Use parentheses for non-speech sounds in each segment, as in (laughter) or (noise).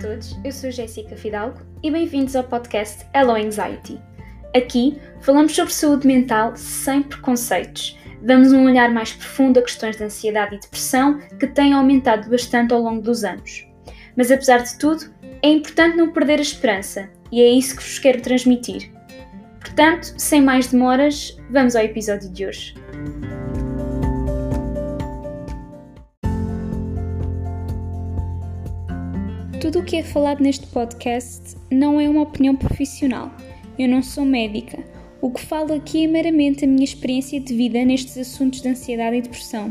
todos, eu sou Jéssica Fidalgo e bem-vindos ao podcast Hello Anxiety. Aqui falamos sobre saúde mental sem preconceitos. Damos um olhar mais profundo a questões de ansiedade e depressão que têm aumentado bastante ao longo dos anos. Mas apesar de tudo, é importante não perder a esperança e é isso que vos quero transmitir. Portanto, sem mais demoras, vamos ao episódio de hoje. Tudo o que é falado neste podcast não é uma opinião profissional. Eu não sou médica. O que falo aqui é meramente a minha experiência de vida nestes assuntos de ansiedade e depressão.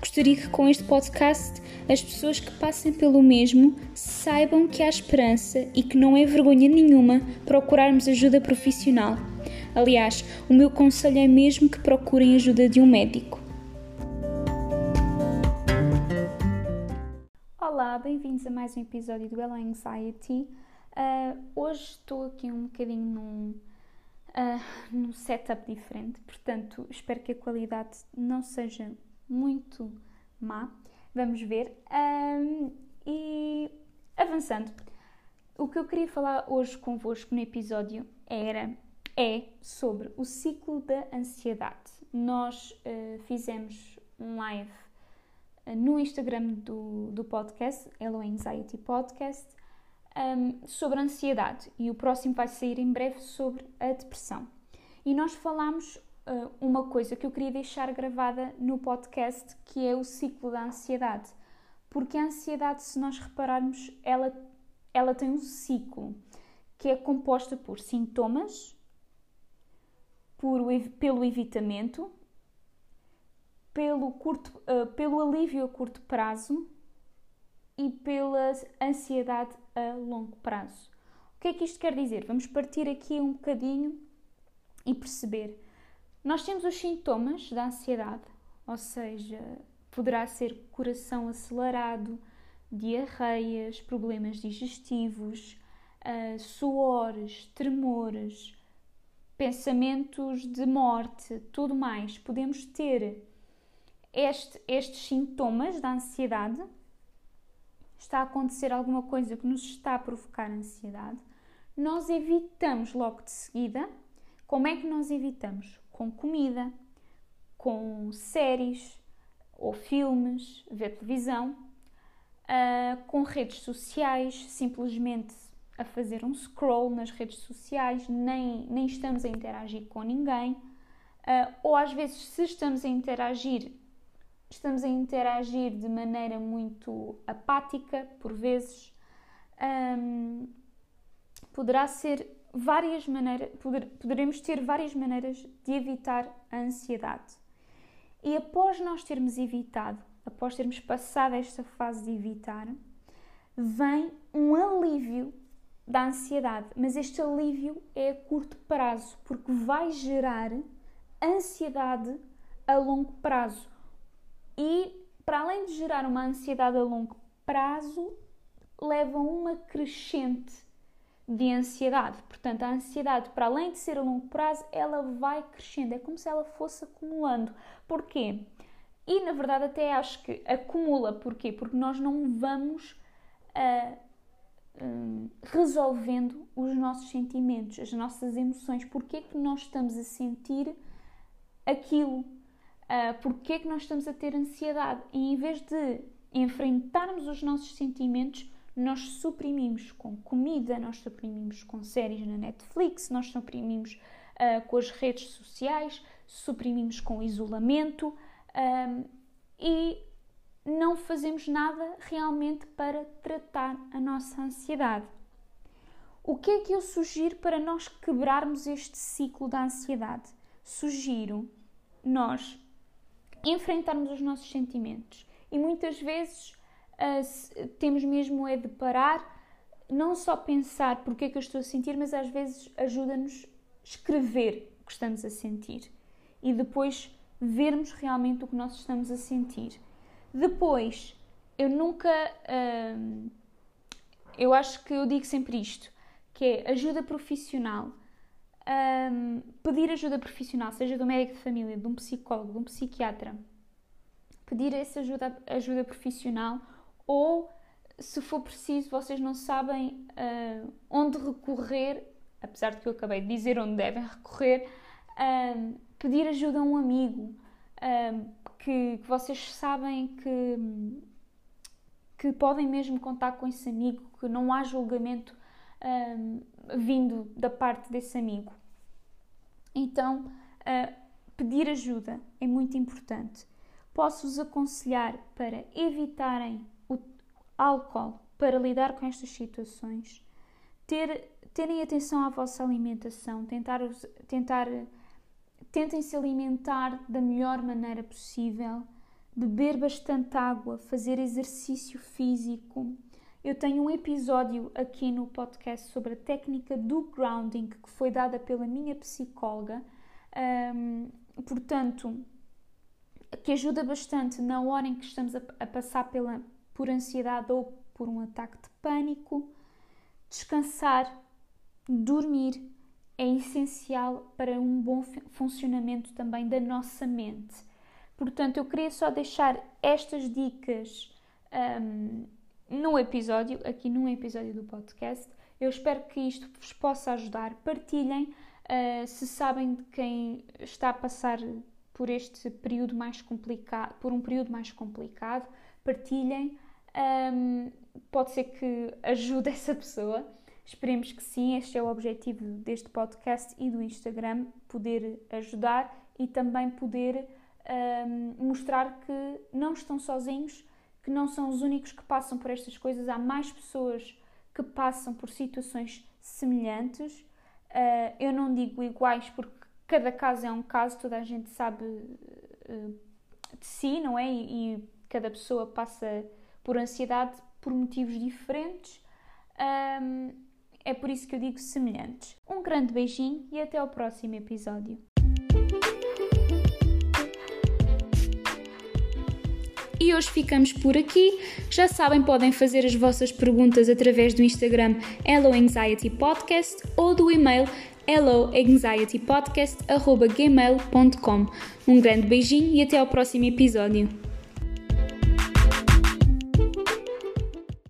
Gostaria que com este podcast as pessoas que passem pelo mesmo saibam que há esperança e que não é vergonha nenhuma procurarmos ajuda profissional. Aliás, o meu conselho é mesmo que procurem ajuda de um médico. Bem-vindos a mais um episódio do Hello Anxiety. Uh, hoje estou aqui um bocadinho num, uh, (laughs) num setup diferente, portanto espero que a qualidade não seja muito má. Vamos ver. Um, e avançando, o que eu queria falar hoje convosco no episódio era é sobre o ciclo da ansiedade. Nós uh, fizemos um live no Instagram do, do podcast, Hello Anxiety Podcast, um, sobre a ansiedade e o próximo vai sair em breve sobre a depressão. E nós falamos uh, uma coisa que eu queria deixar gravada no podcast, que é o ciclo da ansiedade. Porque a ansiedade, se nós repararmos, ela, ela tem um ciclo que é composta por sintomas, por, pelo evitamento, pelo, curto, uh, pelo alívio a curto prazo e pela ansiedade a longo prazo. O que é que isto quer dizer? Vamos partir aqui um bocadinho e perceber. Nós temos os sintomas da ansiedade, ou seja, poderá ser coração acelerado, diarreias, problemas digestivos, uh, suores, tremores, pensamentos de morte, tudo mais. Podemos ter este, estes sintomas da ansiedade, está a acontecer alguma coisa que nos está a provocar ansiedade, nós evitamos logo de seguida. Como é que nós evitamos? Com comida, com séries ou filmes, ver televisão, uh, com redes sociais, simplesmente a fazer um scroll nas redes sociais, nem, nem estamos a interagir com ninguém. Uh, ou às vezes, se estamos a interagir, estamos a interagir de maneira muito apática, por vezes. Um, poderá ser várias maneiras, poder, poderemos ter várias maneiras de evitar a ansiedade. E após nós termos evitado, após termos passado esta fase de evitar, vem um alívio da ansiedade, mas este alívio é a curto prazo, porque vai gerar ansiedade a longo prazo. E para além de gerar uma ansiedade a longo prazo, leva a uma crescente de ansiedade. Portanto, a ansiedade, para além de ser a longo prazo, ela vai crescendo. É como se ela fosse acumulando. Porquê? E na verdade, até acho que acumula. Porquê? Porque nós não vamos uh, um, resolvendo os nossos sentimentos, as nossas emoções. Porquê que nós estamos a sentir aquilo? Uh, porque é que nós estamos a ter ansiedade e em vez de enfrentarmos os nossos sentimentos, nós suprimimos com comida, nós suprimimos com séries na Netflix, nós suprimimos uh, com as redes sociais, suprimimos com isolamento um, e não fazemos nada realmente para tratar a nossa ansiedade. O que é que eu sugiro para nós quebrarmos este ciclo da ansiedade? Sugiro nós enfrentarmos os nossos sentimentos. E muitas vezes uh, temos mesmo é de parar, não só pensar porque é que eu estou a sentir, mas às vezes ajuda-nos escrever o que estamos a sentir e depois vermos realmente o que nós estamos a sentir. Depois, eu nunca. Uh, eu acho que eu digo sempre isto, que é ajuda profissional. Um, pedir ajuda profissional, seja do médico de família, de um psicólogo, de um psiquiatra, pedir essa ajuda, ajuda profissional ou se for preciso, vocês não sabem uh, onde recorrer, apesar de que eu acabei de dizer onde devem recorrer, uh, pedir ajuda a um amigo, uh, que, que, vocês sabem que, que podem mesmo contar com esse amigo, que não há julgamento vindo da parte desse amigo. Então, pedir ajuda é muito importante. Posso-vos aconselhar para evitarem álcool para lidar com estas situações, ter, terem atenção à vossa alimentação, tentar, tentar tentem se alimentar da melhor maneira possível, beber bastante água, fazer exercício físico. Eu tenho um episódio aqui no podcast sobre a técnica do grounding que foi dada pela minha psicóloga, um, portanto, que ajuda bastante na hora em que estamos a, a passar pela, por ansiedade ou por um ataque de pânico. Descansar, dormir é essencial para um bom funcionamento também da nossa mente. Portanto, eu queria só deixar estas dicas um, no episódio, aqui num episódio do podcast. Eu espero que isto vos possa ajudar. Partilhem uh, se sabem de quem está a passar por este período mais complicado, por um período mais complicado. Partilhem um, pode ser que ajude (laughs) essa pessoa. Esperemos que sim, este é o objetivo deste podcast e do Instagram: poder ajudar e também poder um, mostrar que não estão sozinhos, que não são os únicos que passam por estas coisas, há mais pessoas que passam por situações semelhantes. Uh, eu não digo iguais porque cada caso é um caso, toda a gente sabe uh, de si, não é? E, e cada pessoa passa por ansiedade por motivos diferentes. Um, é por isso que eu digo semelhantes. Um grande beijinho e até ao próximo episódio. E hoje ficamos por aqui. Já sabem, podem fazer as vossas perguntas através do Instagram Hello Anxiety Podcast ou do e-mail helloanxietypodcast.gmail.com Um grande beijinho e até ao próximo episódio.